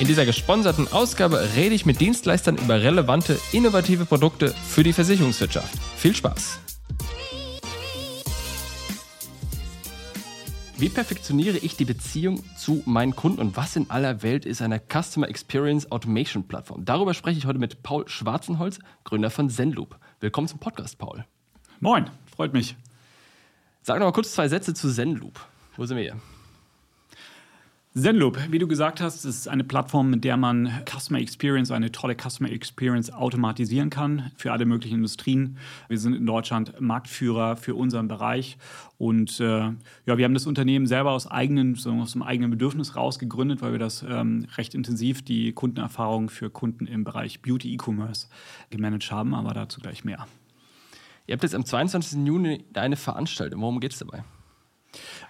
In dieser gesponserten Ausgabe rede ich mit Dienstleistern über relevante, innovative Produkte für die Versicherungswirtschaft. Viel Spaß! Wie perfektioniere ich die Beziehung zu meinen Kunden und was in aller Welt ist eine Customer Experience Automation Plattform? Darüber spreche ich heute mit Paul Schwarzenholz, Gründer von Zenloop. Willkommen zum Podcast, Paul. Moin, freut mich. Sag noch mal kurz zwei Sätze zu Zenloop. Wo sind wir hier? Zenloop, wie du gesagt hast, ist eine Plattform, mit der man Customer Experience, eine tolle Customer Experience automatisieren kann für alle möglichen Industrien. Wir sind in Deutschland Marktführer für unseren Bereich und äh, ja, wir haben das Unternehmen selber aus, eigenen, so aus dem eigenen Bedürfnis raus gegründet, weil wir das ähm, recht intensiv die Kundenerfahrung für Kunden im Bereich Beauty E-Commerce gemanagt haben, aber dazu gleich mehr. Ihr habt jetzt am 22. Juni eine Veranstaltung. Worum geht es dabei?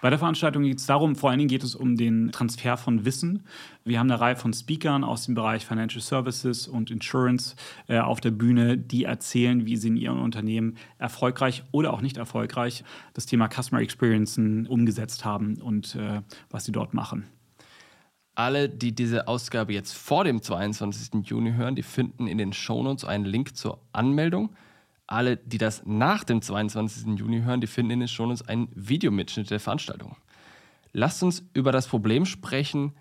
Bei der Veranstaltung geht es darum, vor allen Dingen geht es um den Transfer von Wissen. Wir haben eine Reihe von Speakern aus dem Bereich Financial Services und Insurance äh, auf der Bühne, die erzählen, wie sie in ihrem Unternehmen erfolgreich oder auch nicht erfolgreich das Thema Customer Experience umgesetzt haben und äh, was sie dort machen. Alle, die diese Ausgabe jetzt vor dem 22. Juni hören, die finden in den Shownotes einen Link zur Anmeldung alle, die das nach dem 22. Juni hören, die finden in den Shownotes einen Videomitschnitt der Veranstaltung. Lasst uns über das Problem sprechen,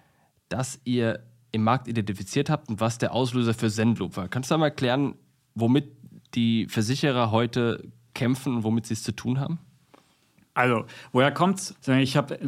das ihr im Markt identifiziert habt und was der Auslöser für Sendloop war. Kannst du mal erklären, womit die Versicherer heute kämpfen und womit sie es zu tun haben? Also, woher kommt's? Ich habe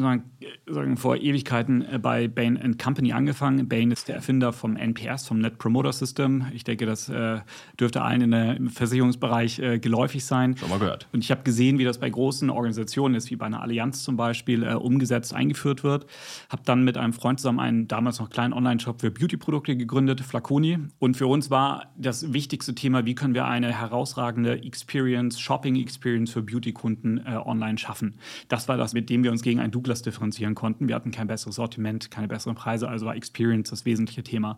vor Ewigkeiten äh, bei Bain Company angefangen. Bain ist der Erfinder vom NPS, vom Net Promoter System. Ich denke, das äh, dürfte allen in der, im Versicherungsbereich äh, geläufig sein. Schon mal gehört. Und ich habe gesehen, wie das bei großen Organisationen ist, wie bei einer Allianz zum Beispiel, äh, umgesetzt, eingeführt wird. Habe dann mit einem Freund zusammen einen damals noch kleinen Online-Shop für Beauty-Produkte gegründet, Flaconi. Und für uns war das wichtigste Thema, wie können wir eine herausragende Experience, Shopping-Experience für Beauty-Kunden äh, online schaffen schaffen. Das war das, mit dem wir uns gegen ein Douglas differenzieren konnten. Wir hatten kein besseres Sortiment, keine besseren Preise, also war Experience das wesentliche Thema.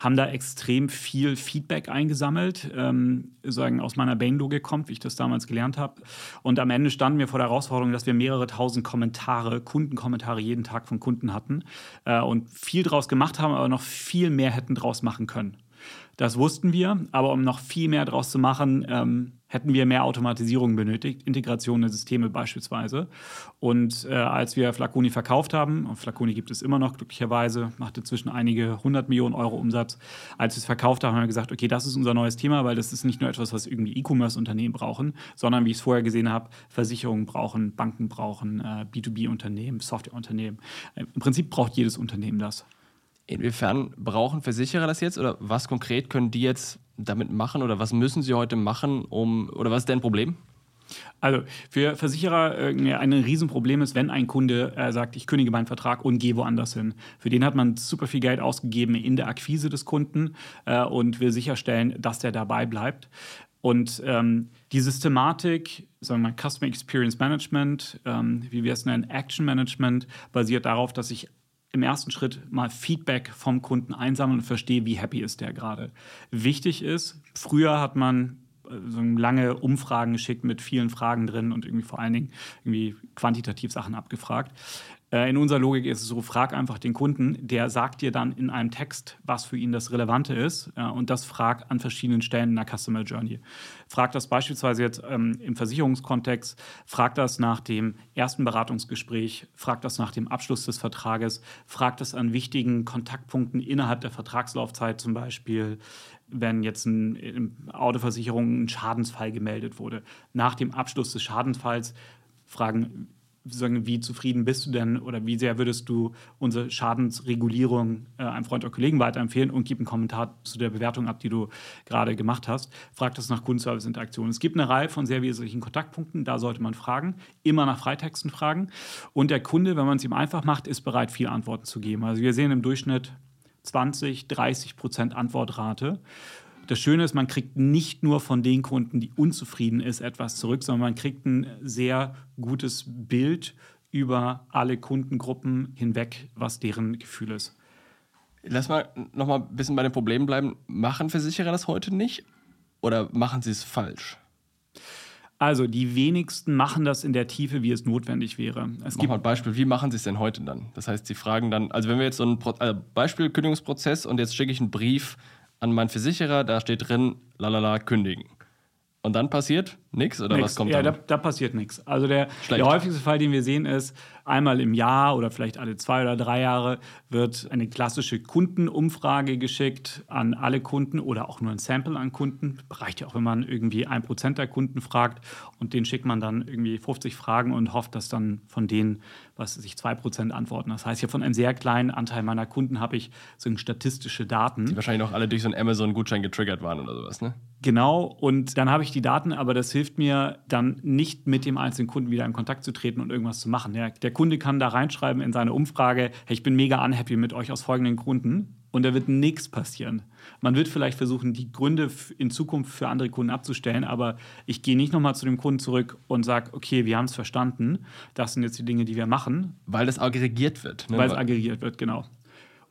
Haben da extrem viel Feedback eingesammelt, ähm, sagen aus meiner Bain-Logik kommt, wie ich das damals gelernt habe. Und am Ende standen wir vor der Herausforderung, dass wir mehrere tausend Kommentare, Kundenkommentare jeden Tag von Kunden hatten äh, und viel draus gemacht haben, aber noch viel mehr hätten draus machen können. Das wussten wir, aber um noch viel mehr draus zu machen, ähm, hätten wir mehr Automatisierung benötigt, Integration der Systeme beispielsweise. Und äh, als wir Flaconi verkauft haben, und Flaconi gibt es immer noch glücklicherweise, macht inzwischen einige hundert Millionen Euro Umsatz. Als wir es verkauft haben, haben wir gesagt, okay, das ist unser neues Thema, weil das ist nicht nur etwas, was irgendwie E-Commerce-Unternehmen brauchen, sondern wie ich es vorher gesehen habe, Versicherungen brauchen, Banken brauchen, äh, B2B-Unternehmen, Softwareunternehmen. Im Prinzip braucht jedes Unternehmen das. Inwiefern brauchen Versicherer das jetzt oder was konkret können die jetzt damit machen oder was müssen sie heute machen, um oder was ist denn ein Problem? Also für Versicherer äh, ein Riesenproblem ist, wenn ein Kunde äh, sagt, ich kündige meinen Vertrag und gehe woanders hin. Für den hat man super viel Geld ausgegeben in der Akquise des Kunden äh, und will sicherstellen, dass der dabei bleibt. Und ähm, die Systematik, sagen wir mal Customer Experience Management, ähm, wie wir es nennen, Action Management, basiert darauf, dass ich im ersten Schritt mal Feedback vom Kunden einsammeln und verstehe, wie happy ist der gerade. Wichtig ist, früher hat man äh, so lange Umfragen geschickt mit vielen Fragen drin und irgendwie vor allen Dingen irgendwie quantitativ Sachen abgefragt. Äh, in unserer Logik ist es so, frag einfach den Kunden, der sagt dir dann in einem Text, was für ihn das Relevante ist äh, und das frag an verschiedenen Stellen in der Customer Journey. Frag das beispielsweise jetzt ähm, im Versicherungskontext, frag das nach dem ersten Beratungsgespräch, frag das nach dem Abschluss des Vertrages, frag das an wichtigen Kontaktpunkten innerhalb der Vertragslaufzeit zum Beispiel, wenn jetzt ein, in Autoversicherung ein Schadensfall gemeldet wurde. Nach dem Abschluss des Schadensfalls fragen, sagen, wie zufrieden bist du denn oder wie sehr würdest du unsere Schadensregulierung äh, einem Freund oder Kollegen weiterempfehlen und gib einen Kommentar zu der Bewertung ab, die du gerade gemacht hast. Frag das nach Kundenservice-Interaktion. Es gibt eine Reihe von sehr wesentlichen Kontaktpunkten, da sollte man fragen, immer nach Freitexten fragen. Und der Kunde, wenn man es ihm einfach macht, ist bereit, viele Antworten zu geben. Also wir sehen im Durchschnitt 20, 30 Prozent Antwortrate. Das Schöne ist, man kriegt nicht nur von den Kunden, die unzufrieden ist, etwas zurück, sondern man kriegt ein sehr gutes Bild über alle Kundengruppen hinweg, was deren Gefühl ist. Lass mal noch mal ein bisschen bei den Problemen bleiben. Machen Versicherer das heute nicht oder machen sie es falsch? Also die wenigsten machen das in der Tiefe, wie es notwendig wäre. Es Mach mal ein Beispiel, wie machen sie es denn heute dann? Das heißt, sie fragen dann, also wenn wir jetzt so ein Pro also Beispiel Kündigungsprozess und jetzt schicke ich einen Brief an meinen Versicherer, da steht drin, lalala, kündigen. Und dann passiert nichts oder nix. was kommt ja, dann? Ja, da, da, passiert nichts. Also der, der häufigste Fall, den wir sehen, ist, einmal im Jahr oder vielleicht alle zwei oder drei Jahre wird eine klassische Kundenumfrage geschickt an alle Kunden oder auch nur ein Sample an Kunden. Reicht ja auch, wenn man irgendwie ein Prozent der Kunden fragt und den schickt man dann irgendwie 50 Fragen und hofft, dass dann von denen, was sich zwei Prozent antworten. Das heißt, ja von einem sehr kleinen Anteil meiner Kunden habe ich so statistische Daten. Die wahrscheinlich auch alle durch so einen Amazon-Gutschein getriggert waren oder sowas, ne? Genau, und dann habe ich die Daten, aber das hilft mir dann nicht mit dem einzelnen Kunden wieder in Kontakt zu treten und irgendwas zu machen. Der, der Kunde kann da reinschreiben in seine Umfrage, hey, ich bin mega unhappy mit euch aus folgenden Gründen und da wird nichts passieren. Man wird vielleicht versuchen, die Gründe in Zukunft für andere Kunden abzustellen, aber ich gehe nicht nochmal zu dem Kunden zurück und sage, okay, wir haben es verstanden, das sind jetzt die Dinge, die wir machen. Weil das aggregiert wird. Ne? Weil es aggregiert wird, genau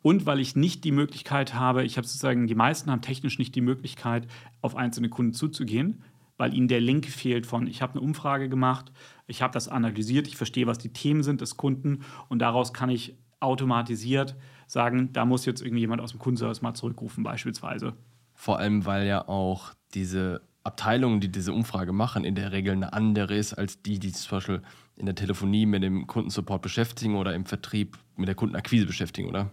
und weil ich nicht die Möglichkeit habe, ich habe sozusagen, die meisten haben technisch nicht die Möglichkeit, auf einzelne Kunden zuzugehen, weil ihnen der Link fehlt von, ich habe eine Umfrage gemacht, ich habe das analysiert, ich verstehe, was die Themen sind des Kunden und daraus kann ich automatisiert sagen, da muss jetzt irgendjemand aus dem Kundenservice mal zurückrufen beispielsweise. Vor allem, weil ja auch diese Abteilung, die diese Umfrage machen, in der Regel eine andere ist als die, die zum Beispiel in der Telefonie mit dem Kundensupport beschäftigen oder im Vertrieb mit der Kundenakquise beschäftigen, oder?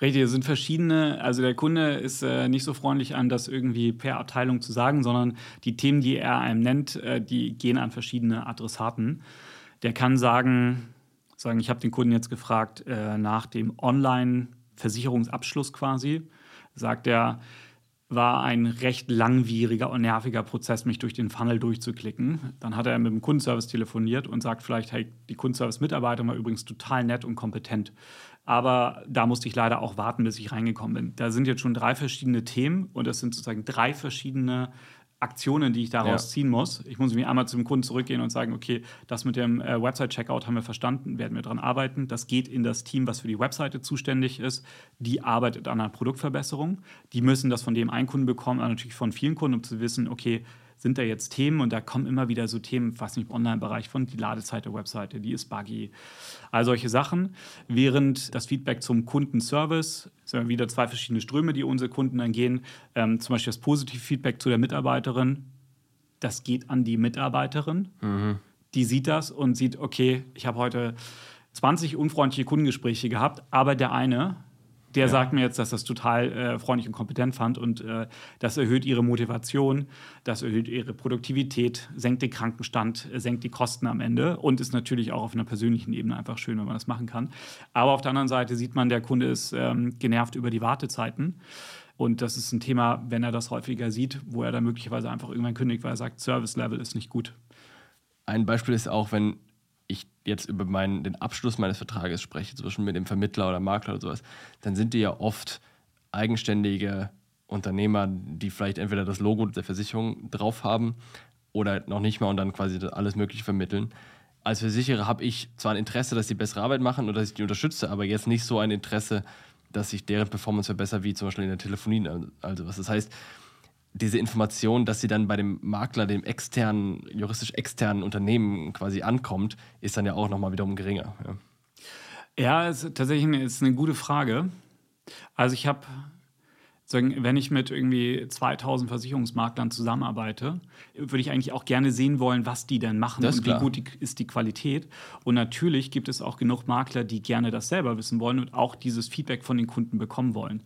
Richtig, es sind verschiedene, also der Kunde ist äh, nicht so freundlich an, das irgendwie per Abteilung zu sagen, sondern die Themen, die er einem nennt, äh, die gehen an verschiedene Adressaten. Der kann sagen, sagen ich habe den Kunden jetzt gefragt äh, nach dem Online-Versicherungsabschluss quasi, sagt er, war ein recht langwieriger und nerviger Prozess, mich durch den Funnel durchzuklicken. Dann hat er mit dem Kundenservice telefoniert und sagt vielleicht, hey, die Kundenservice-Mitarbeiter war übrigens total nett und kompetent. Aber da musste ich leider auch warten, bis ich reingekommen bin. Da sind jetzt schon drei verschiedene Themen und das sind sozusagen drei verschiedene Aktionen, die ich daraus ja. ziehen muss. Ich muss mich einmal zum Kunden zurückgehen und sagen, okay, das mit dem äh, Website-Checkout haben wir verstanden, werden wir daran arbeiten. Das geht in das Team, was für die Webseite zuständig ist. Die arbeitet an einer Produktverbesserung. Die müssen das von dem einen Kunden bekommen, aber natürlich von vielen Kunden, um zu wissen, okay, sind da jetzt Themen und da kommen immer wieder so Themen, was nicht im Online-Bereich von die Ladezeit der Webseite, die ist buggy. All solche Sachen. Während das Feedback zum Kundenservice, sind wieder zwei verschiedene Ströme, die unsere Kunden dann gehen. Ähm, zum Beispiel das positive Feedback zu der Mitarbeiterin, das geht an die Mitarbeiterin. Mhm. Die sieht das und sieht, okay, ich habe heute 20 unfreundliche Kundengespräche gehabt, aber der eine, der ja. sagt mir jetzt, dass das total äh, freundlich und kompetent fand und äh, das erhöht ihre Motivation, das erhöht ihre Produktivität, senkt den Krankenstand, äh, senkt die Kosten am Ende und ist natürlich auch auf einer persönlichen Ebene einfach schön, wenn man das machen kann. Aber auf der anderen Seite sieht man, der Kunde ist ähm, genervt über die Wartezeiten. Und das ist ein Thema, wenn er das häufiger sieht, wo er dann möglicherweise einfach irgendwann kündigt, weil er sagt, Service Level ist nicht gut. Ein Beispiel ist auch, wenn ich jetzt über meinen, den Abschluss meines Vertrages spreche, Beispiel mit dem Vermittler oder Makler oder sowas, dann sind die ja oft eigenständige Unternehmer, die vielleicht entweder das Logo der Versicherung drauf haben oder noch nicht mal und dann quasi alles Mögliche vermitteln. Als Versicherer habe ich zwar ein Interesse, dass sie bessere Arbeit machen oder dass ich die unterstütze, aber jetzt nicht so ein Interesse, dass ich deren Performance verbessere, wie zum Beispiel in der Telefonie. Also was das heißt, diese Information, dass sie dann bei dem Makler, dem externen, juristisch externen Unternehmen quasi ankommt, ist dann ja auch nochmal wiederum geringer. Ja, ja es ist tatsächlich ist eine gute Frage. Also ich habe, wenn ich mit irgendwie 2000 Versicherungsmaklern zusammenarbeite, würde ich eigentlich auch gerne sehen wollen, was die denn machen und wie gut die, ist die Qualität. Und natürlich gibt es auch genug Makler, die gerne das selber wissen wollen und auch dieses Feedback von den Kunden bekommen wollen.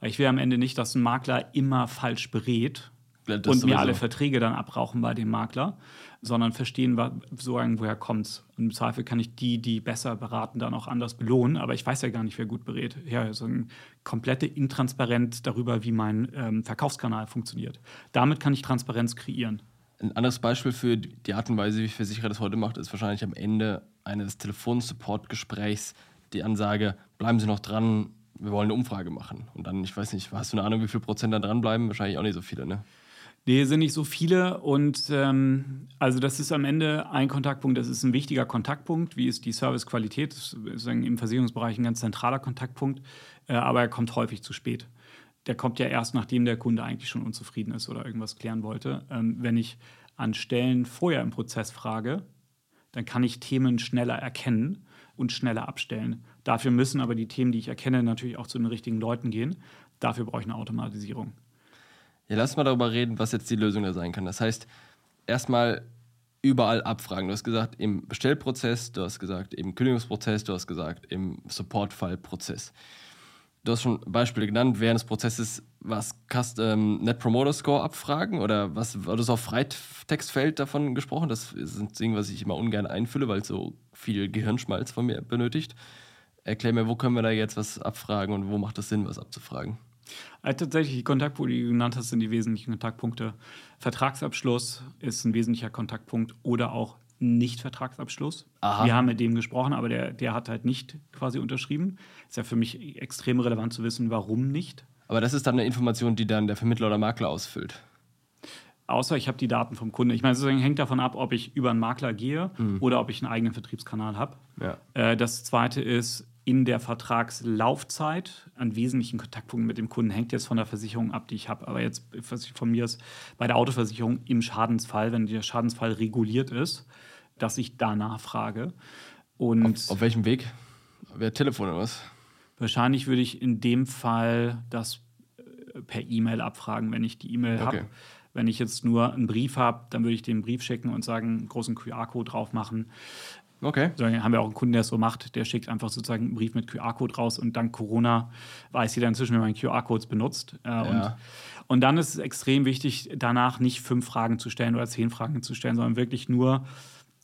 Ich will am Ende nicht, dass ein Makler immer falsch berät. und sowieso. mir alle Verträge dann abrauchen bei dem Makler, sondern verstehen, sagen, woher kommt es. Und im Zweifel kann ich die, die besser beraten, dann auch anders belohnen. Aber ich weiß ja gar nicht, wer gut berät. Ja, so ein komplette Intransparenz darüber, wie mein ähm, Verkaufskanal funktioniert. Damit kann ich Transparenz kreieren. Ein anderes Beispiel für die Art und Weise, wie Versicherer das heute macht, ist wahrscheinlich am Ende eines Telefonsupport-Gesprächs die Ansage, bleiben Sie noch dran, wir wollen eine Umfrage machen. Und dann, ich weiß nicht, hast du eine Ahnung, wie viel Prozent da dranbleiben? Wahrscheinlich auch nicht so viele, ne? Nee, sind nicht so viele. Und ähm, also das ist am Ende ein Kontaktpunkt, das ist ein wichtiger Kontaktpunkt. Wie ist die Servicequalität? Das ist im Versicherungsbereich ein ganz zentraler Kontaktpunkt, äh, aber er kommt häufig zu spät. Der kommt ja erst, nachdem der Kunde eigentlich schon unzufrieden ist oder irgendwas klären wollte. Ähm, wenn ich an Stellen vorher im Prozess frage, dann kann ich Themen schneller erkennen und schneller abstellen. Dafür müssen aber die Themen, die ich erkenne, natürlich auch zu den richtigen Leuten gehen. Dafür brauche ich eine Automatisierung. Ja, lass mal darüber reden, was jetzt die Lösung da sein kann. Das heißt, erstmal überall abfragen. Du hast gesagt, im Bestellprozess, du hast gesagt, im Kündigungsprozess, du hast gesagt, im Supportfallprozess. Du hast schon Beispiele genannt, während des Prozesses was Custom Net Promoter Score abfragen oder was, du hast auf Freitextfeld davon gesprochen. Das ist ein Ding, was ich immer ungern einfülle, weil es so viel Gehirnschmalz von mir benötigt. Erklär mir, wo können wir da jetzt was abfragen und wo macht es Sinn, was abzufragen? Also tatsächlich, die Kontaktpunkte, die du genannt hast, sind die wesentlichen Kontaktpunkte. Vertragsabschluss ist ein wesentlicher Kontaktpunkt oder auch Nicht-Vertragsabschluss. Wir haben mit dem gesprochen, aber der, der hat halt nicht quasi unterschrieben. Ist ja für mich extrem relevant zu wissen, warum nicht. Aber das ist dann eine Information, die dann der Vermittler oder Makler ausfüllt. Außer ich habe die Daten vom Kunde. Ich meine, es hängt davon ab, ob ich über einen Makler gehe mhm. oder ob ich einen eigenen Vertriebskanal habe. Ja. Äh, das zweite ist, in der Vertragslaufzeit an wesentlichen Kontaktpunkten mit dem Kunden hängt jetzt von der Versicherung ab, die ich habe. Aber jetzt, was ich von mir ist, bei der Autoversicherung im Schadensfall, wenn der Schadensfall reguliert ist, dass ich danach frage. Und auf, auf welchem Weg? Wer Telefon oder was? Wahrscheinlich würde ich in dem Fall das äh, per E-Mail abfragen, wenn ich die E-Mail okay. habe. Wenn ich jetzt nur einen Brief habe, dann würde ich den Brief schicken und sagen, einen großen QR-Code drauf machen. Okay. So, haben wir auch einen Kunden, der es so macht, der schickt einfach sozusagen einen Brief mit QR-Code raus und dank Corona weiß jeder inzwischen, wie man QR-Codes benutzt. Äh, ja. und, und dann ist es extrem wichtig, danach nicht fünf Fragen zu stellen oder zehn Fragen zu stellen, sondern wirklich nur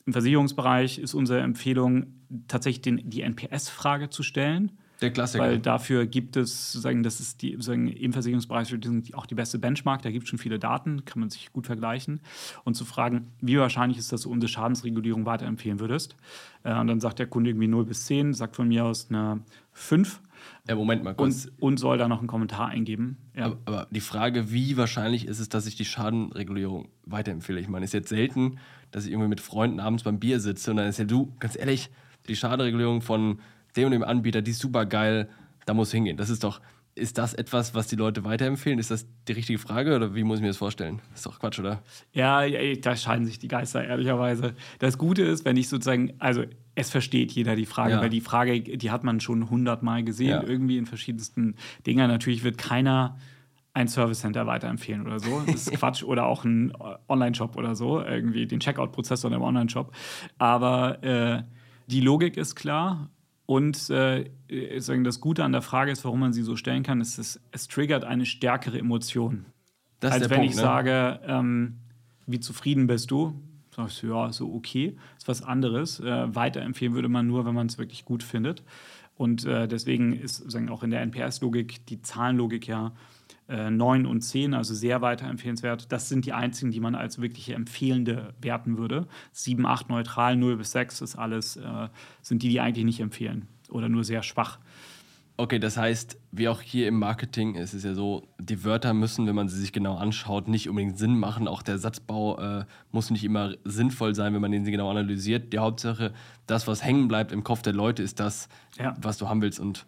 im Versicherungsbereich ist unsere Empfehlung, tatsächlich den, die NPS-Frage zu stellen. Der Klassiker. Weil dafür gibt es, sozusagen, das ist die, sozusagen, im Versicherungsbereich auch die beste Benchmark. Da gibt es schon viele Daten, kann man sich gut vergleichen. Und zu fragen, wie wahrscheinlich ist, dass du unsere Schadensregulierung weiterempfehlen würdest. Äh, und dann sagt der Kunde irgendwie 0 bis 10, sagt von mir aus eine 5. Ja, Moment mal kurz. Und, und soll da noch einen Kommentar eingeben. Ja. Aber, aber, die Frage, wie wahrscheinlich ist es, dass ich die Schadenregulierung weiterempfehle? Ich meine, es ist jetzt selten, dass ich irgendwie mit Freunden abends beim Bier sitze und dann ist ja du, ganz ehrlich, die Schadenregulierung von dem und dem Anbieter, die ist super geil, da muss hingehen. Das ist doch, ist das etwas, was die Leute weiterempfehlen? Ist das die richtige Frage oder wie muss ich mir das vorstellen? Das ist doch Quatsch, oder? Ja, ja, da scheiden sich die Geister, ehrlicherweise. Das Gute ist, wenn ich sozusagen, also es versteht jeder die Frage, ja. weil die Frage, die hat man schon hundertmal gesehen, ja. irgendwie in verschiedensten Dingen. Natürlich wird keiner ein Service Center weiterempfehlen oder so. Das ist Quatsch. oder auch ein Online-Shop oder so, irgendwie den Checkout-Prozessor in einem Online-Shop. Aber äh, die Logik ist klar und äh, das Gute an der Frage ist, warum man sie so stellen kann, ist, es, es triggert eine stärkere Emotion. Das als wenn Punkt, ich ne? sage, ähm, wie zufrieden bist du? Sagst du, ja, so okay, ist was anderes. Äh, weiterempfehlen würde man nur, wenn man es wirklich gut findet. Und äh, deswegen ist sozusagen auch in der NPS-Logik die Zahlenlogik ja äh, 9 und 10, also sehr weiterempfehlenswert. Das sind die einzigen, die man als wirkliche empfehlende werten würde. 7, 8 neutral, 0 bis 6 ist alles, äh, sind die, die eigentlich nicht empfehlen oder nur sehr schwach. Okay, das heißt, wie auch hier im Marketing ist es ja so, die Wörter müssen, wenn man sie sich genau anschaut, nicht unbedingt Sinn machen. Auch der Satzbau äh, muss nicht immer sinnvoll sein, wenn man den genau analysiert. Die Hauptsache, das, was hängen bleibt im Kopf der Leute, ist das, ja. was du haben willst. Und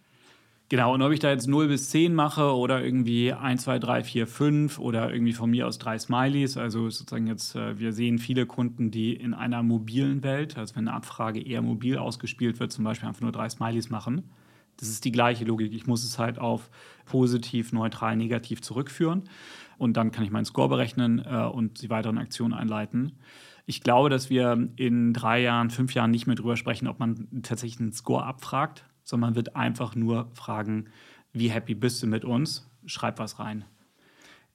Genau, und ob ich da jetzt 0 bis 10 mache oder irgendwie 1, 2, 3, 4, 5 oder irgendwie von mir aus drei Smileys, also sozusagen jetzt, äh, wir sehen viele Kunden, die in einer mobilen Welt, also wenn eine Abfrage eher mobil ausgespielt wird, zum Beispiel einfach nur drei Smileys machen. Das ist die gleiche Logik. Ich muss es halt auf positiv, neutral, negativ zurückführen und dann kann ich meinen Score berechnen äh, und die weiteren Aktionen einleiten. Ich glaube, dass wir in drei Jahren, fünf Jahren nicht mehr drüber sprechen, ob man tatsächlich einen Score abfragt, sondern man wird einfach nur fragen, wie happy bist du mit uns? Schreib was rein.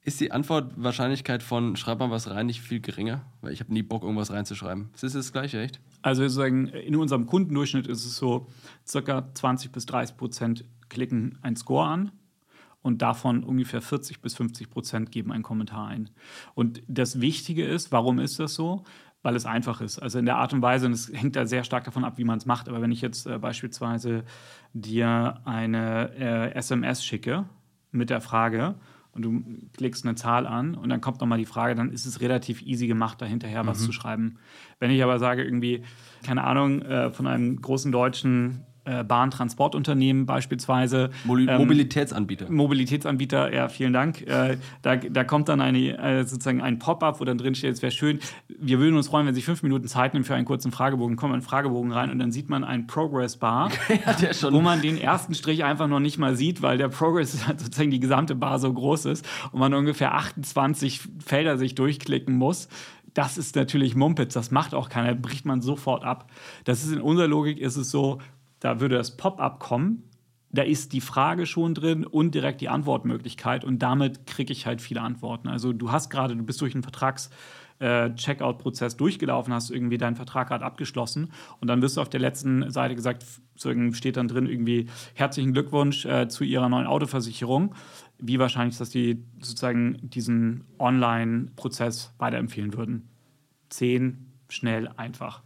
Ist die Antwortwahrscheinlichkeit von schreib mal was rein nicht viel geringer? Weil ich habe nie Bock, irgendwas reinzuschreiben. Ist das gleiche, echt? Also sozusagen in unserem Kundendurchschnitt ist es so, circa 20 bis 30 Prozent klicken einen Score an und davon ungefähr 40 bis 50 Prozent geben einen Kommentar ein. Und das Wichtige ist, warum ist das so? Weil es einfach ist. Also in der Art und Weise, und es hängt da sehr stark davon ab, wie man es macht. Aber wenn ich jetzt äh, beispielsweise dir eine äh, SMS schicke mit der Frage, und du klickst eine Zahl an und dann kommt nochmal die Frage, dann ist es relativ easy gemacht, da hinterher mhm. was zu schreiben. Wenn ich aber sage, irgendwie, keine Ahnung, äh, von einem großen deutschen Bahntransportunternehmen beispielsweise. Mo ähm, Mobilitätsanbieter. Mobilitätsanbieter, ja, vielen Dank. Äh, da, da kommt dann eine, äh, sozusagen ein Pop-up, wo dann drin steht, es wäre schön, wir würden uns freuen, wenn Sie fünf Minuten Zeit nehmen für einen kurzen Fragebogen. Kommt ein Fragebogen rein und dann sieht man einen Progress-Bar, ja, wo man den ersten Strich einfach noch nicht mal sieht, weil der Progress sozusagen die gesamte Bar so groß ist und man ungefähr 28 Felder sich durchklicken muss das ist natürlich Mumpitz, das macht auch keiner, bricht man sofort ab. Das ist in unserer Logik ist es so, da würde das Pop-up kommen, da ist die Frage schon drin und direkt die Antwortmöglichkeit und damit kriege ich halt viele Antworten. Also du hast gerade, du bist durch einen Vertrags-Checkout-Prozess äh, durchgelaufen, hast irgendwie deinen Vertrag gerade abgeschlossen und dann wirst du auf der letzten Seite gesagt, steht dann drin irgendwie herzlichen Glückwunsch äh, zu Ihrer neuen Autoversicherung. Wie wahrscheinlich, dass die sozusagen diesen Online-Prozess weiterempfehlen würden? Zehn, schnell, einfach.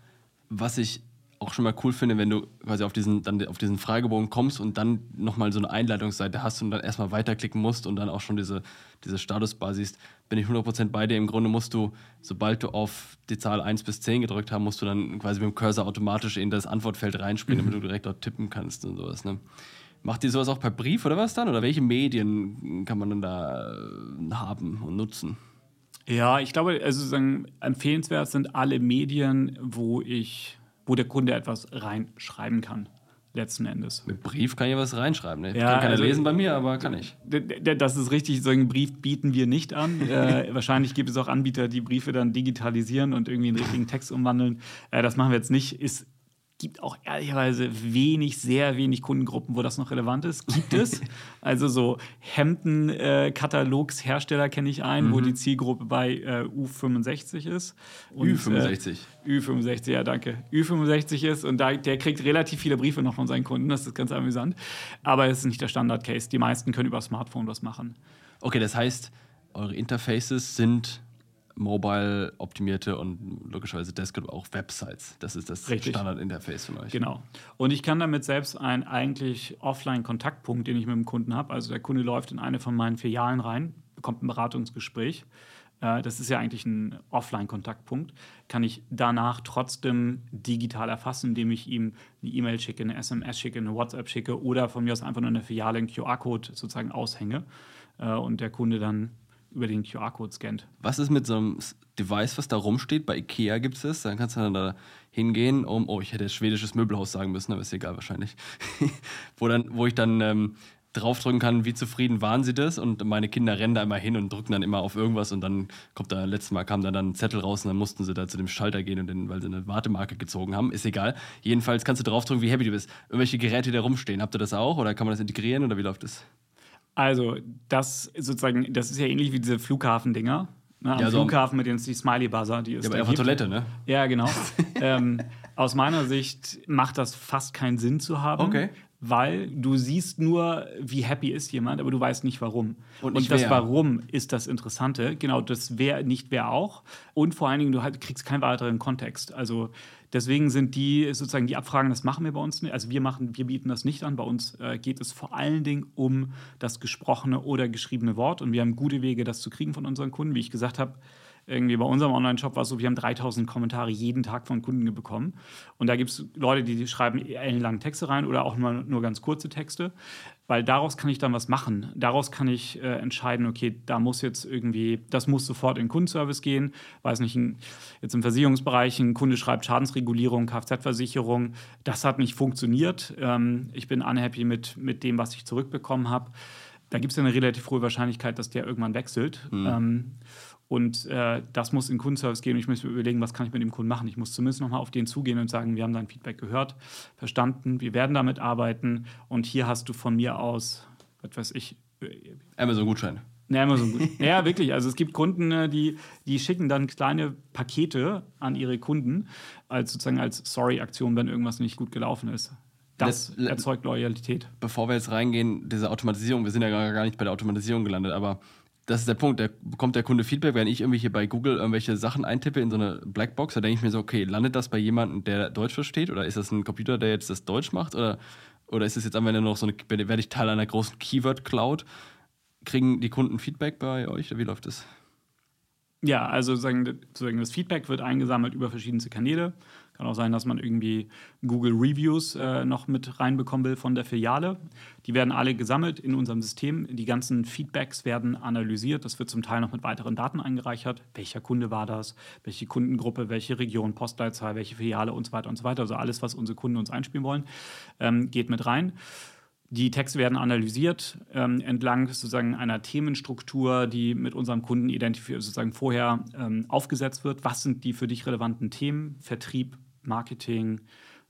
Was ich auch schon mal cool finde, wenn du quasi auf diesen, dann auf diesen Fragebogen kommst und dann nochmal so eine Einleitungsseite hast und dann erstmal weiterklicken musst und dann auch schon diese, diese Statusbar siehst, bin ich 100% bei dir. Im Grunde musst du, sobald du auf die Zahl 1 bis 10 gedrückt hast, musst du dann quasi mit dem Cursor automatisch in das Antwortfeld reinspielen, mhm. damit du direkt dort tippen kannst und sowas. Ne? Macht ihr sowas auch per Brief oder was dann? Oder welche Medien kann man dann da äh, haben und nutzen? Ja, ich glaube, also sagen, empfehlenswert sind alle Medien, wo ich wo der Kunde etwas reinschreiben kann. Letzten Endes. Mit Brief kann ich was reinschreiben. Ne? Ja, kann keiner also, lesen bei mir, aber kann ich. Das ist richtig, so einen Brief bieten wir nicht an. äh, wahrscheinlich gibt es auch Anbieter, die Briefe dann digitalisieren und irgendwie in richtigen Text umwandeln. Äh, das machen wir jetzt nicht. Ist gibt auch ehrlicherweise wenig, sehr wenig Kundengruppen, wo das noch relevant ist. Gibt es. also so Hemden-Katalogshersteller kenne ich einen, mhm. wo die Zielgruppe bei äh, U65 ist. Und, Ü65. Äh, Ü65, ja, danke. Ü65 ist und da, der kriegt relativ viele Briefe noch von seinen Kunden. Das ist ganz amüsant. Aber es ist nicht der Standard-Case. Die meisten können über Smartphone was machen. Okay, das heißt, eure Interfaces sind mobile optimierte und logischerweise Desktop auch Websites. Das ist das Standard-Interface von euch. Genau. Und ich kann damit selbst einen eigentlich Offline-Kontaktpunkt, den ich mit dem Kunden habe, also der Kunde läuft in eine von meinen Filialen rein, bekommt ein Beratungsgespräch. Äh, das ist ja eigentlich ein Offline-Kontaktpunkt. Kann ich danach trotzdem digital erfassen, indem ich ihm eine E-Mail schicke, eine SMS schicke, eine WhatsApp schicke oder von mir aus einfach nur eine Filiale einen QR-Code sozusagen aushänge äh, und der Kunde dann über den QR-Code scannt. Was ist mit so einem Device, was da rumsteht? Bei Ikea gibt es das. Dann kannst du dann da hingehen, um, oh, ich hätte schwedisches Möbelhaus sagen müssen, aber ist egal wahrscheinlich. wo, dann, wo ich dann ähm, draufdrücken kann, wie zufrieden waren sie das und meine Kinder rennen da immer hin und drücken dann immer auf irgendwas und dann kommt da, letztes Mal kam da dann ein Zettel raus und dann mussten sie da zu dem Schalter gehen und den, weil sie eine Wartemarke gezogen haben, ist egal. Jedenfalls kannst du draufdrücken, wie happy du bist. Irgendwelche Geräte, die da rumstehen, habt ihr das auch oder kann man das integrieren oder wie läuft das? Also, das sozusagen, das ist ja ähnlich wie diese Flughafendinger. Ne? Am ja, so Flughafen mit den die Smiley Buzzer, die ist. Ja, aber einfach Toilette, ne? Ja, genau. ähm, aus meiner Sicht macht das fast keinen Sinn zu haben. Okay. Weil du siehst nur, wie happy ist jemand, aber du weißt nicht warum. Und, nicht und das wer. Warum ist das Interessante. Genau, das wer nicht wer auch. Und vor allen Dingen, du halt, kriegst keinen weiteren Kontext. Also Deswegen sind die sozusagen die Abfragen, das machen wir bei uns nicht. Also wir machen, wir bieten das nicht an. Bei uns äh, geht es vor allen Dingen um das gesprochene oder geschriebene Wort und wir haben gute Wege, das zu kriegen von unseren Kunden. Wie ich gesagt habe, irgendwie bei unserem Online-Shop war es so, wir haben 3000 Kommentare jeden Tag von Kunden bekommen. Und da gibt es Leute, die schreiben ellenlange Texte rein oder auch nur, nur ganz kurze Texte weil daraus kann ich dann was machen. Daraus kann ich äh, entscheiden, okay, da muss jetzt irgendwie, das muss sofort in Kundenservice gehen. Weiß nicht, ein, jetzt im Versicherungsbereich, ein Kunde schreibt Schadensregulierung, Kfz-Versicherung, das hat nicht funktioniert. Ähm, ich bin unhappy mit, mit dem, was ich zurückbekommen habe. Da gibt es ja eine relativ hohe Wahrscheinlichkeit, dass der irgendwann wechselt. Mhm. Ähm, und äh, das muss in Kundenservice gehen und ich muss mir überlegen, was kann ich mit dem Kunden machen. Ich muss zumindest nochmal auf den zugehen und sagen, wir haben dein Feedback gehört, verstanden, wir werden damit arbeiten und hier hast du von mir aus, was weiß ich. Amazon-Gutschein. Ja, Amazon gut. ja, wirklich. Also es gibt Kunden, äh, die, die schicken dann kleine Pakete an ihre Kunden, als sozusagen als Sorry-Aktion, wenn irgendwas nicht gut gelaufen ist. Das erzeugt Loyalität. Bevor wir jetzt reingehen, diese Automatisierung, wir sind ja gar nicht bei der Automatisierung gelandet, aber das ist der Punkt, da bekommt der Kunde Feedback, wenn ich irgendwie hier bei Google irgendwelche Sachen eintippe in so eine Blackbox, da denke ich mir so, okay, landet das bei jemandem, der Deutsch versteht oder ist das ein Computer, der jetzt das Deutsch macht oder, oder ist es jetzt am Ende noch so eine, werde ich Teil einer großen Keyword-Cloud? Kriegen die Kunden Feedback bei euch oder wie läuft das? Ja, also sozusagen, das Feedback wird eingesammelt über verschiedenste Kanäle. Kann auch sein, dass man irgendwie Google Reviews äh, noch mit reinbekommen will von der Filiale. Die werden alle gesammelt in unserem System. Die ganzen Feedbacks werden analysiert. Das wird zum Teil noch mit weiteren Daten eingereichert. Welcher Kunde war das? Welche Kundengruppe? Welche Region? Postleitzahl? Welche Filiale? Und so weiter und so weiter. Also alles, was unsere Kunden uns einspielen wollen, ähm, geht mit rein. Die Texte werden analysiert ähm, entlang sozusagen einer Themenstruktur, die mit unserem Kunden identifiziert, sozusagen vorher ähm, aufgesetzt wird. Was sind die für dich relevanten Themen? Vertrieb, Marketing,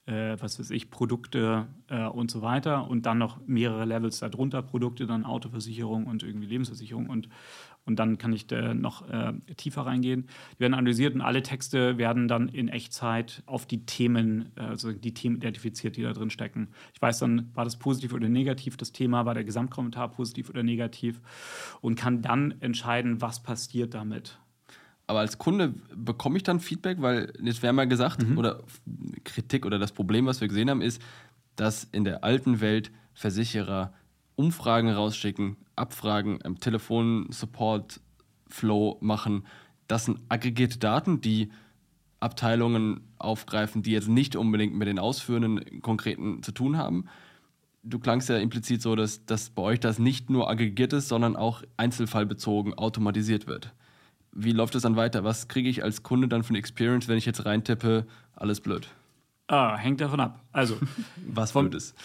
äh, was weiß ich, Produkte äh, und so weiter. Und dann noch mehrere Levels darunter, Produkte, dann Autoversicherung und irgendwie Lebensversicherung und, und dann kann ich da noch äh, tiefer reingehen. Die werden analysiert und alle Texte werden dann in Echtzeit auf die Themen, äh, also die Themen identifiziert, die da drin stecken. Ich weiß dann, war das positiv oder negativ, das Thema, war der Gesamtkommentar positiv oder negativ und kann dann entscheiden, was passiert damit. Aber als Kunde bekomme ich dann Feedback, weil jetzt wäre mal gesagt, mhm. oder Kritik oder das Problem, was wir gesehen haben, ist, dass in der alten Welt Versicherer Umfragen rausschicken, Abfragen im Telefon-Support-Flow machen. Das sind aggregierte Daten, die Abteilungen aufgreifen, die jetzt nicht unbedingt mit den ausführenden konkreten zu tun haben. Du klangst ja implizit so, dass, dass bei euch das nicht nur aggregiert ist, sondern auch einzelfallbezogen automatisiert wird wie läuft es dann weiter? Was kriege ich als Kunde dann für eine Experience, wenn ich jetzt reintippe, alles blöd? Ah, hängt davon ab. Also, was von, blöd ist.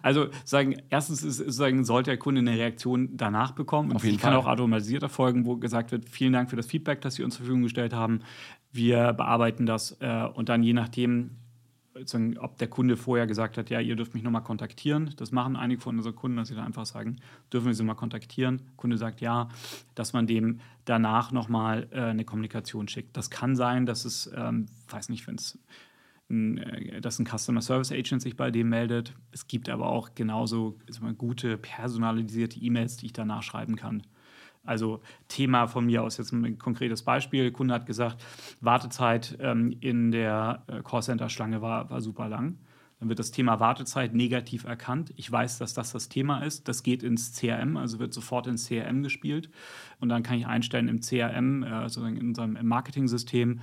Also, sagen, erstens ist, sagen, sollte der Kunde eine Reaktion danach bekommen. Auf jeden die Fall. kann auch automatisiert erfolgen, wo gesagt wird: Vielen Dank für das Feedback, das Sie uns zur Verfügung gestellt haben. Wir bearbeiten das äh, und dann je nachdem, ob der Kunde vorher gesagt hat, ja, ihr dürft mich nochmal kontaktieren. Das machen einige von unseren Kunden, dass sie dann einfach sagen, dürfen wir sie mal kontaktieren. Der Kunde sagt ja, dass man dem danach nochmal äh, eine Kommunikation schickt. Das kann sein, dass es, ähm, weiß nicht, wenn es äh, dass ein Customer Service Agent sich bei dem meldet. Es gibt aber auch genauso mal, gute personalisierte E-Mails, die ich danach schreiben kann. Also Thema von mir aus jetzt ein konkretes Beispiel. Der Kunde hat gesagt, Wartezeit ähm, in der äh, Callcenter-Schlange war, war super lang. Dann wird das Thema Wartezeit negativ erkannt. Ich weiß, dass das das Thema ist. Das geht ins CRM, also wird sofort ins CRM gespielt. Und dann kann ich einstellen im CRM, also in unserem Marketing-System,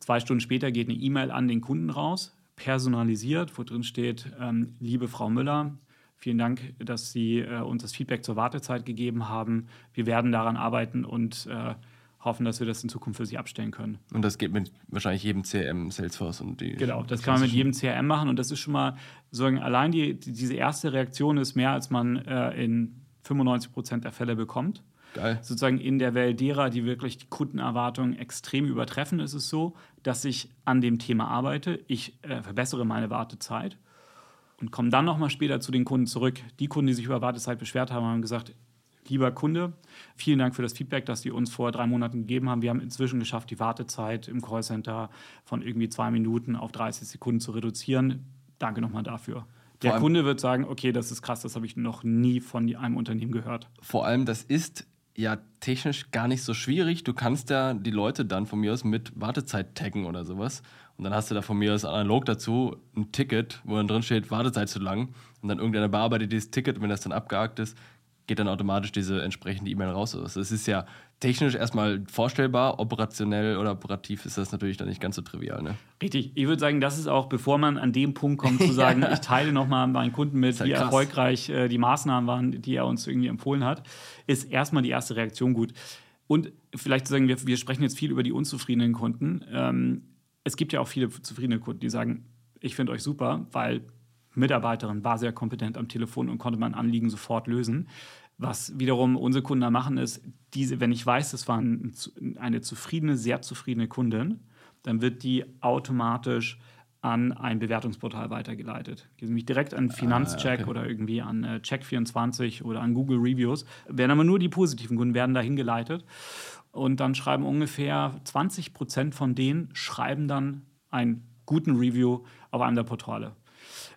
zwei Stunden später geht eine E-Mail an den Kunden raus, personalisiert, wo drin steht, ähm, liebe Frau Müller, Vielen Dank, dass Sie äh, uns das Feedback zur Wartezeit gegeben haben. Wir werden daran arbeiten und äh, hoffen, dass wir das in Zukunft für Sie abstellen können. Und das geht mit wahrscheinlich jedem CRM, Salesforce und die. Genau, das kann man mit jedem CRM machen und das ist schon mal sozusagen allein die, die diese erste Reaktion ist mehr, als man äh, in 95 Prozent der Fälle bekommt. Geil. Sozusagen in der Welt derer, die wirklich die Kundenerwartungen extrem übertreffen, ist es so, dass ich an dem Thema arbeite. Ich äh, verbessere meine Wartezeit und kommen dann nochmal später zu den Kunden zurück. Die Kunden, die sich über Wartezeit beschwert haben, haben gesagt, lieber Kunde, vielen Dank für das Feedback, das Sie uns vor drei Monaten gegeben haben. Wir haben inzwischen geschafft, die Wartezeit im Callcenter von irgendwie zwei Minuten auf 30 Sekunden zu reduzieren. Danke nochmal dafür. Der Kunde wird sagen, okay, das ist krass, das habe ich noch nie von einem Unternehmen gehört. Vor allem, das ist ja technisch gar nicht so schwierig. Du kannst ja die Leute dann von mir aus mit Wartezeit taggen oder sowas. Und dann hast du da von mir aus analog dazu ein Ticket, wo dann drin steht, Wartezeit zu lang. Und dann irgendeiner bearbeitet dieses Ticket, wenn das dann abgehakt ist, geht dann automatisch diese entsprechende E-Mail raus. Also es ist ja technisch erstmal vorstellbar, operationell oder operativ ist das natürlich dann nicht ganz so trivial. Ne? Richtig. Ich würde sagen, das ist auch, bevor man an dem Punkt kommt, zu sagen, ja. ich teile nochmal meinen Kunden mit, halt wie krass. erfolgreich äh, die Maßnahmen waren, die er uns irgendwie empfohlen hat, ist erstmal die erste Reaktion gut. Und vielleicht zu sagen, wir, wir sprechen jetzt viel über die unzufriedenen Kunden. Ähm, es gibt ja auch viele zufriedene Kunden, die sagen, ich finde euch super, weil Mitarbeiterin war sehr kompetent am Telefon und konnte mein Anliegen sofort lösen. Was wiederum unsere Kunden da machen, ist, diese, wenn ich weiß, es war eine zufriedene, sehr zufriedene Kundin, dann wird die automatisch an ein Bewertungsportal weitergeleitet. Die sind nämlich direkt an Finanzcheck Ah, okay. oder irgendwie an äh, Check24 oder an Google Reviews. Werden aber nur die positiven Kunden werden dahin geleitet. Und dann schreiben ungefähr 20 Prozent von denen schreiben dann einen guten Review auf einem der Portale.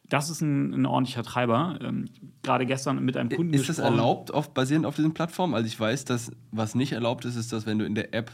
Das ist ein, ein ordentlicher Treiber. Ähm, gerade gestern mit einem Kunden Ist das erlaubt, auf, basierend auf diesen Plattformen? Also ich weiß, dass was nicht erlaubt ist, ist, dass wenn du in der App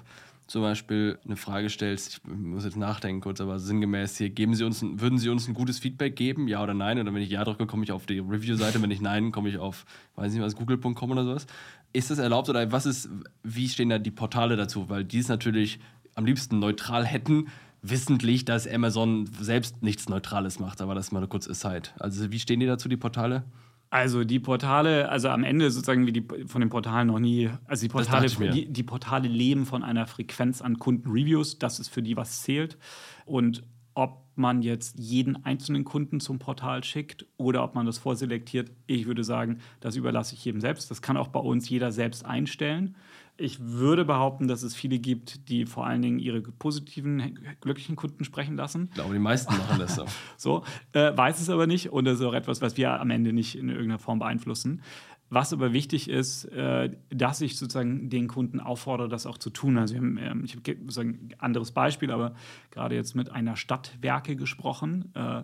zum Beispiel eine Frage stellst, ich muss jetzt nachdenken kurz, aber sinngemäß hier, geben Sie uns, würden Sie uns ein gutes Feedback geben, ja oder nein? Oder wenn ich ja drücke, komme ich auf die Review-Seite, wenn ich nein, komme ich auf, weiß nicht was, google.com oder sowas. Ist das erlaubt oder was ist, wie stehen da die Portale dazu? Weil die es natürlich am liebsten neutral hätten, wissentlich, dass Amazon selbst nichts Neutrales macht, aber das ist mal eine kurze Aside. Also wie stehen die dazu, die Portale? Also die Portale, also am Ende sozusagen wie die von den Portalen noch nie, also die Portale, die, die Portale leben von einer Frequenz an Kundenreviews, das ist für die, was zählt. Und ob man jetzt jeden einzelnen Kunden zum Portal schickt oder ob man das vorselektiert, ich würde sagen, das überlasse ich jedem selbst. Das kann auch bei uns jeder selbst einstellen. Ich würde behaupten, dass es viele gibt, die vor allen Dingen ihre positiven, glücklichen Kunden sprechen lassen. Ich glaube, die meisten machen das so. So, äh, weiß es aber nicht und das ist auch etwas, was wir am Ende nicht in irgendeiner Form beeinflussen. Was aber wichtig ist, äh, dass ich sozusagen den Kunden auffordere, das auch zu tun. Also haben, ähm, ich habe sozusagen ein anderes Beispiel, aber gerade jetzt mit einer Stadtwerke gesprochen, äh,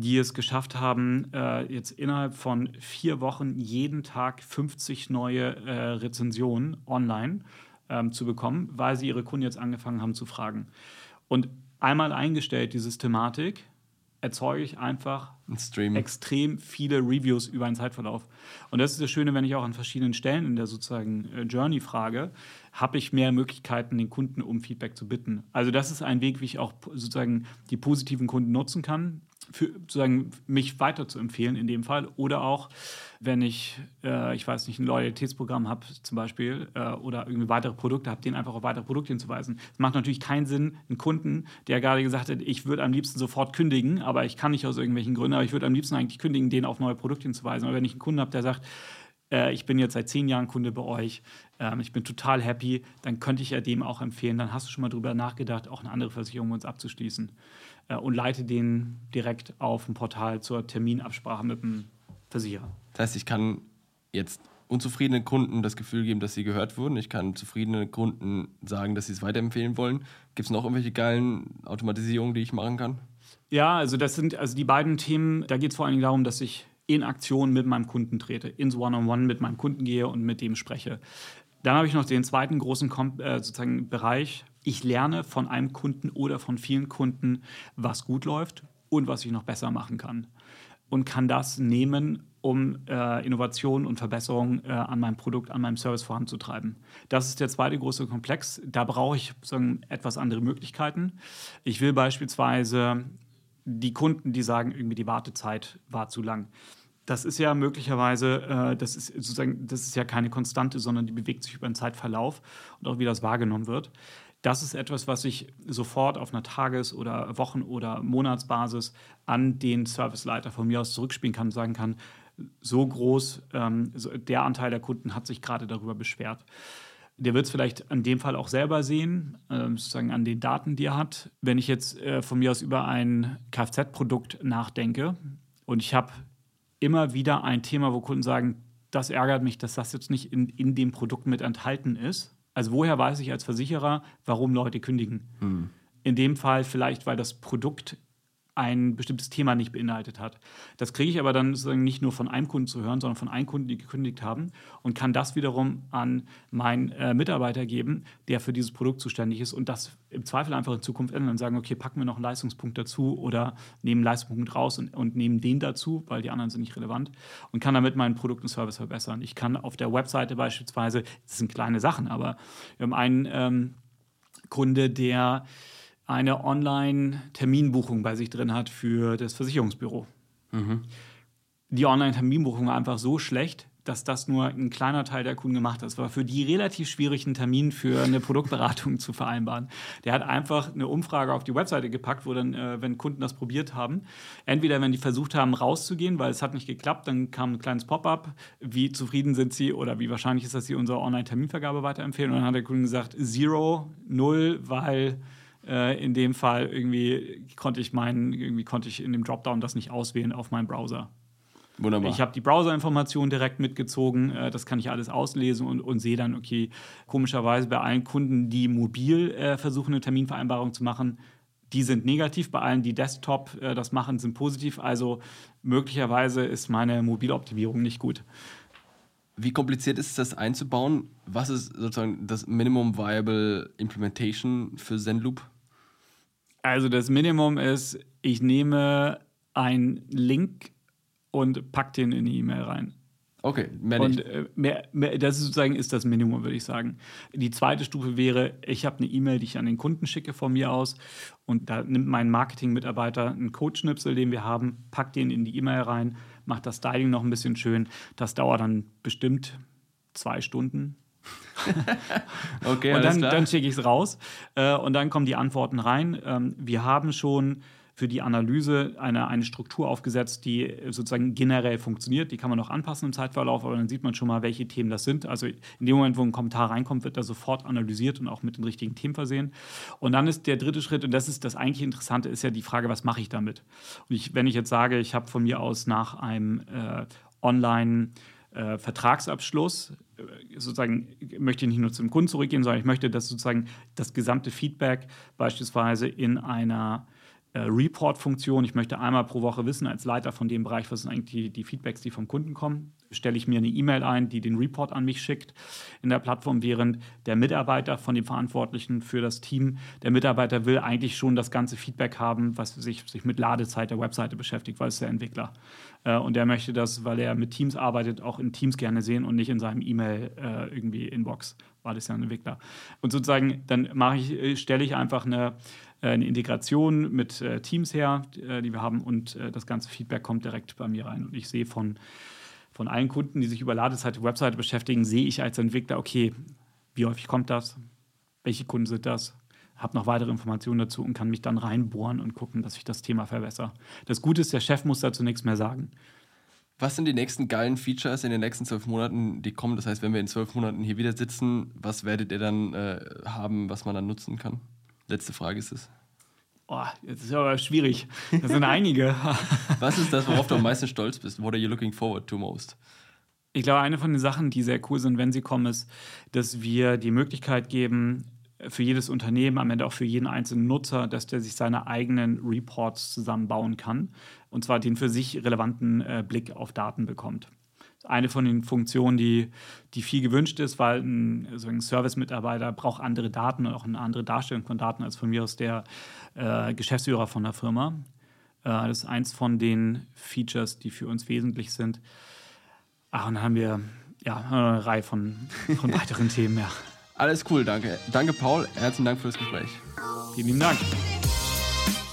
die es geschafft haben, äh, jetzt innerhalb von vier Wochen jeden Tag 50 neue äh, Rezensionen online ähm, zu bekommen, weil sie ihre Kunden jetzt angefangen haben zu fragen. Und einmal eingestellt, die Systematik, erzeuge ich einfach Ein Stream. extrem viele Reviews über einen Zeitverlauf. Und das ist das Schöne, wenn ich auch an verschiedenen Stellen in der sozusagen äh, Journey frage, habe ich mehr Möglichkeiten, den Kunden um Feedback zu bitten. Also das ist ein Weg, wie ich auch sozusagen die positiven Kunden nutzen kann, für sozusagen mich weiter zu empfehlen in dem Fall. Oder auch, wenn ich, äh, ich weiß nicht, ein Loyalitätsprogramm habe zum Beispiel äh, oder irgendwie weitere Produkte habe, den einfach auf weitere Produkte hinzuweisen. Es macht natürlich keinen Sinn, einen Kunden, der gerade gesagt hat, ich würde am liebsten sofort kündigen, aber ich kann nicht aus irgendwelchen Gründen, aber ich würde am liebsten eigentlich kündigen, den auf neue Produkte hinzuweisen. Aber wenn ich einen Kunden habe, der sagt, äh, ich bin jetzt seit zehn Jahren Kunde bei euch, ähm, ich bin total happy, dann könnte ich ja dem auch empfehlen, dann hast du schon mal drüber nachgedacht, auch eine andere Versicherung uns abzuschließen. Äh, und leite den direkt auf ein Portal zur Terminabsprache mit dem Versicherer. Das heißt, ich kann jetzt unzufriedenen Kunden das Gefühl geben, dass sie gehört wurden. Ich kann zufriedenen Kunden sagen, dass sie es weiterempfehlen wollen. Gibt es noch irgendwelche geilen Automatisierungen, die ich machen kann? Ja, also das sind also die beiden Themen, da geht es vor allen Dingen darum, dass ich in Aktion mit meinem Kunden trete, ins One-on-One mit meinem Kunden gehe und mit dem spreche. Dann habe ich noch den zweiten großen Kom äh, sozusagen Bereich. Ich lerne von einem Kunden oder von vielen Kunden, was gut läuft und was ich noch besser machen kann. Und kann das nehmen, um äh, Innovation und Verbesserung äh, an meinem Produkt, an meinem Service voranzutreiben. Das ist der zweite große Komplex. Da brauche ich sozusagen etwas andere Möglichkeiten. Ich will beispielsweise die Kunden, die sagen, irgendwie die Wartezeit war zu lang. Das ist ja möglicherweise, äh, das ist sozusagen, das ist ja keine Konstante, sondern die bewegt sich über einen Zeitverlauf und auch wie das wahrgenommen wird. Das ist etwas, was ich sofort auf einer Tages- oder Wochen- oder Monatsbasis an den Serviceleiter von mir aus zurückspielen kann und sagen kann, so groß, ähm, der Anteil der Kunden hat sich gerade darüber beschwert. Der wird es vielleicht in dem Fall auch selber sehen, ähm, sozusagen an den Daten, die er hat. Wenn ich jetzt äh, von mir aus über ein Kfz-Produkt nachdenke und ich habe immer wieder ein Thema, wo Kunden sagen, das ärgert mich, dass das jetzt nicht in, in dem Produkt mit enthalten ist. Also woher weiß ich als Versicherer, warum Leute kündigen? In dem Fall vielleicht, weil das Produkt ein bestimmtes Thema nicht beinhaltet hat. Das kriege ich aber dann sozusagen nicht nur von einem Kunden zu hören, sondern von einem Kunden, die gekündigt haben und kann das wiederum an meinen äh, Mitarbeiter geben, der für dieses Produkt zuständig ist und das im Zweifel einfach in Zukunft ändern und sagen, okay, packen wir noch einen Leistungspunkt dazu oder nehmen einen Leistungspunkt raus und, und nehmen den dazu, weil die anderen sind nicht relevant und kann damit mein Produkt und Service verbessern. Ich kann auf der Webseite beispielsweise, das sind kleine Sachen, aber wir haben einen ähm, Kunde, der eine Online-Terminbuchung bei sich drin hat für das Versicherungsbüro. Die Online-Terminbuchung war einfach so schlecht, dass das nur ein kleiner Teil der Kunden gemacht hat. Es war für die relativ schwierig, einen Termin für eine Produktberatung zu vereinbaren. Der hat einfach eine Umfrage auf die Webseite gepackt, wo dann, äh, wenn Kunden das probiert haben, entweder wenn die versucht haben, rauszugehen, weil es hat nicht geklappt, dann kam ein kleines Pop-up, wie zufrieden sind sie oder wie wahrscheinlich ist, dass sie unsere Online-Terminvergabe weiterempfehlen. Und dann hat der Kunde gesagt, Zero, Null, weil Äh, in dem Fall irgendwie konnte ich meinen, irgendwie konnte ich in dem Dropdown das nicht auswählen auf meinem Browser. Wunderbar. Ich habe die Browser-Informationen direkt mitgezogen, äh, das kann ich alles auslesen und, und sehe dann, okay, komischerweise bei allen Kunden, die mobil äh, versuchen, eine Terminvereinbarung zu machen, die sind negativ, bei allen, die Desktop äh, das machen, sind positiv. Also möglicherweise ist meine Mobiloptimierung nicht gut. Wie kompliziert ist es, das einzubauen? Was ist sozusagen das Minimum Viable Implementation für Zenloop? Also das Minimum ist, ich nehme einen Link und pack den in die E-Mail rein. Okay, mehr Und nicht. äh, mehr, mehr, das ist sozusagen ist das Minimum, würde ich sagen. Die zweite Stufe wäre, ich habe eine E-Mail, die ich an den Kunden schicke von mir aus und da nimmt mein Marketing-Mitarbeiter einen Codeschnipsel, den wir haben, packt den in die E-Mail rein, macht das Styling noch ein bisschen schön. Das dauert dann bestimmt zwei Stunden. Okay, und dann, dann schicke ich es raus äh, und dann kommen die Antworten rein. Ähm, wir haben schon für die Analyse eine, eine Struktur aufgesetzt, die sozusagen generell funktioniert. Die kann man noch anpassen im Zeitverlauf, aber dann sieht man schon mal, welche Themen das sind. Also in dem Moment, wo ein Kommentar reinkommt, wird er sofort analysiert und auch mit den richtigen Themen versehen. Und dann ist der dritte Schritt, und das ist das eigentlich Interessante, ist ja die Frage, was mache ich damit? Und ich, wenn ich jetzt sage, ich habe von mir aus nach einem äh, Online- äh, Vertragsabschluss. Äh, sozusagen möchte ich nicht nur zum Kunden zurückgehen, sondern ich möchte, dass sozusagen das gesamte Feedback beispielsweise in einer äh, Report-Funktion, ich möchte einmal pro Woche wissen, als Leiter von dem Bereich, was sind eigentlich die, die Feedbacks, die vom Kunden kommen, stelle ich mir eine E-Mail ein, die den Report an mich schickt in der Plattform, während der Mitarbeiter von dem Verantwortlichen für das Team, der Mitarbeiter will eigentlich schon das ganze Feedback haben, was sich, sich mit Ladezeit der Webseite beschäftigt, weil es der Entwickler. Äh, und der möchte das, weil er mit Teams arbeitet, auch in Teams gerne sehen und nicht in seinem E-Mail äh, irgendwie Inbox, weil das ja ein Entwickler. Und sozusagen, dann mache ich, äh, stelle ich einfach eine, eine Integration mit äh, Teams her, äh, die wir haben, und äh, das ganze Feedback kommt direkt bei mir rein. Und ich sehe von, von allen Kunden, die sich über Ladezeit der Webseite beschäftigen, sehe ich als Entwickler, okay, wie häufig kommt das? Welche Kunden sind das? Habe noch weitere Informationen dazu und kann mich dann reinbohren und gucken, dass ich das Thema verbessere. Das Gute ist, der Chef muss dazu nichts mehr sagen. Was sind die nächsten geilen Features in den nächsten zwölf Monaten, die kommen? Das heißt, wenn wir in zwölf Monaten hier wieder sitzen, was werdet ihr dann äh, haben, was man dann nutzen kann? Letzte Frage ist es. Oh, jetzt ist aber schwierig. Das sind einige. Was ist das, worauf du am meisten stolz bist? What are you looking forward to most? Ich glaube, eine von den Sachen, die sehr cool sind, wenn sie kommen, ist, dass wir die Möglichkeit geben, für jedes Unternehmen, am Ende auch für jeden einzelnen Nutzer, dass der sich seine eigenen Reports zusammenbauen kann. Und zwar den für sich relevanten äh, Blick auf Daten bekommt. Eine von den Funktionen, die, die viel gewünscht ist, weil ein, so ein Service-Mitarbeiter braucht andere Daten und auch eine andere Darstellung von Daten als von mir aus der äh, Geschäftsführer von der Firma. Äh, das ist eins von den Features, die für uns wesentlich sind. Ach, und dann haben wir ja, eine Reihe von, von weiteren Themen, ja. Alles cool, danke. Danke, Paul. Herzlichen Dank für das Gespräch. Vielen lieben Dank.